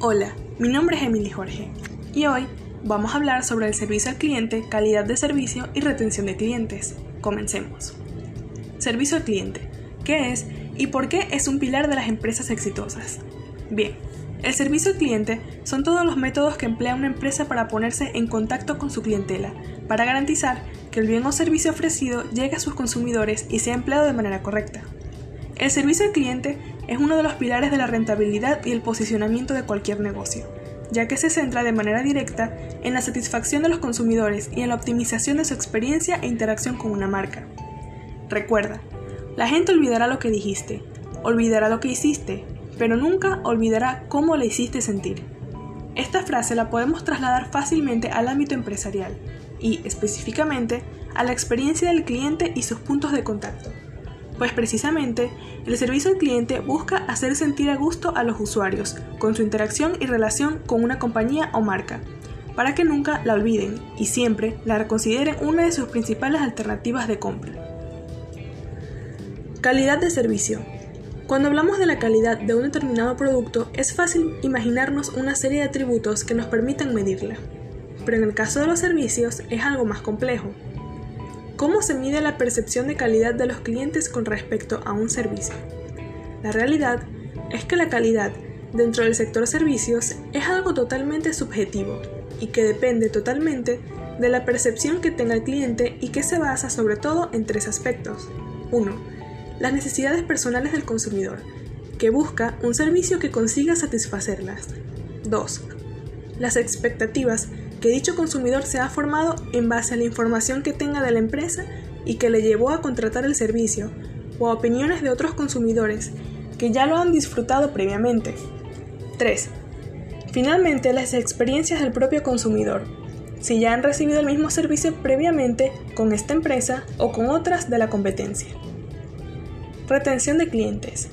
Hola, mi nombre es Emily Jorge y hoy vamos a hablar sobre el servicio al cliente, calidad de servicio y retención de clientes. Comencemos. Servicio al cliente. ¿Qué es y por qué es un pilar de las empresas exitosas? Bien, el servicio al cliente son todos los métodos que emplea una empresa para ponerse en contacto con su clientela, para garantizar que el bien o servicio ofrecido llegue a sus consumidores y sea empleado de manera correcta. El servicio al cliente es uno de los pilares de la rentabilidad y el posicionamiento de cualquier negocio, ya que se centra de manera directa en la satisfacción de los consumidores y en la optimización de su experiencia e interacción con una marca. Recuerda, la gente olvidará lo que dijiste, olvidará lo que hiciste, pero nunca olvidará cómo le hiciste sentir. Esta frase la podemos trasladar fácilmente al ámbito empresarial y, específicamente, a la experiencia del cliente y sus puntos de contacto pues precisamente el servicio al cliente busca hacer sentir a gusto a los usuarios con su interacción y relación con una compañía o marca, para que nunca la olviden y siempre la consideren una de sus principales alternativas de compra. Calidad de servicio. Cuando hablamos de la calidad de un determinado producto, es fácil imaginarnos una serie de atributos que nos permitan medirla. Pero en el caso de los servicios es algo más complejo, ¿Cómo se mide la percepción de calidad de los clientes con respecto a un servicio? La realidad es que la calidad dentro del sector servicios es algo totalmente subjetivo y que depende totalmente de la percepción que tenga el cliente y que se basa sobre todo en tres aspectos. 1. Las necesidades personales del consumidor, que busca un servicio que consiga satisfacerlas. 2. Las expectativas que dicho consumidor se ha formado en base a la información que tenga de la empresa y que le llevó a contratar el servicio, o a opiniones de otros consumidores que ya lo han disfrutado previamente. 3. Finalmente, las experiencias del propio consumidor, si ya han recibido el mismo servicio previamente con esta empresa o con otras de la competencia. Retención de clientes.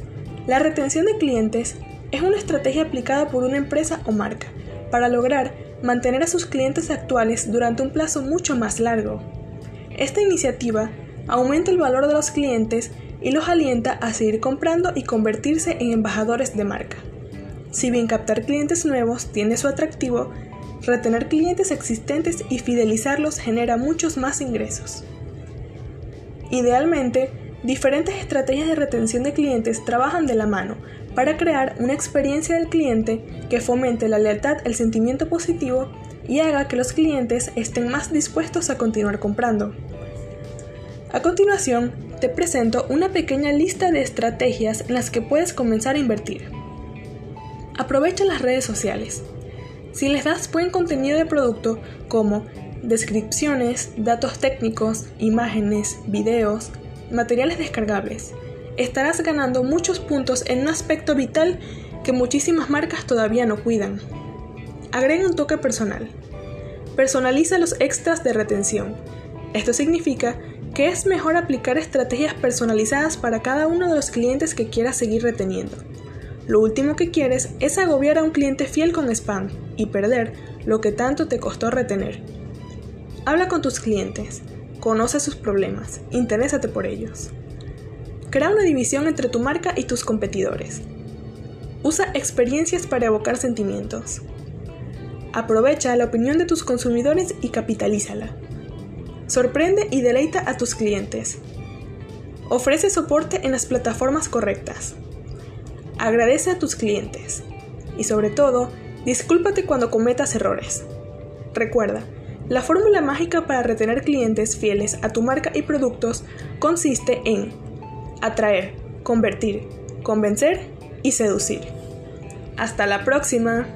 La retención de clientes es una estrategia aplicada por una empresa o marca para lograr mantener a sus clientes actuales durante un plazo mucho más largo. Esta iniciativa aumenta el valor de los clientes y los alienta a seguir comprando y convertirse en embajadores de marca. Si bien captar clientes nuevos tiene su atractivo, retener clientes existentes y fidelizarlos genera muchos más ingresos. Idealmente, diferentes estrategias de retención de clientes trabajan de la mano para crear una experiencia del cliente que fomente la lealtad, el sentimiento positivo y haga que los clientes estén más dispuestos a continuar comprando. A continuación, te presento una pequeña lista de estrategias en las que puedes comenzar a invertir. Aprovecha las redes sociales. Si les das buen contenido de producto como descripciones, datos técnicos, imágenes, videos, materiales descargables, estarás ganando muchos puntos en un aspecto vital que muchísimas marcas todavía no cuidan. Agrega un toque personal. Personaliza los extras de retención. Esto significa que es mejor aplicar estrategias personalizadas para cada uno de los clientes que quieras seguir reteniendo. Lo último que quieres es agobiar a un cliente fiel con spam y perder lo que tanto te costó retener. Habla con tus clientes, conoce sus problemas, interésate por ellos. Crea una división entre tu marca y tus competidores. Usa experiencias para evocar sentimientos. Aprovecha la opinión de tus consumidores y capitalízala. Sorprende y deleita a tus clientes. Ofrece soporte en las plataformas correctas. Agradece a tus clientes. Y sobre todo, discúlpate cuando cometas errores. Recuerda, la fórmula mágica para retener clientes fieles a tu marca y productos consiste en atraer, convertir, convencer y seducir. Hasta la próxima.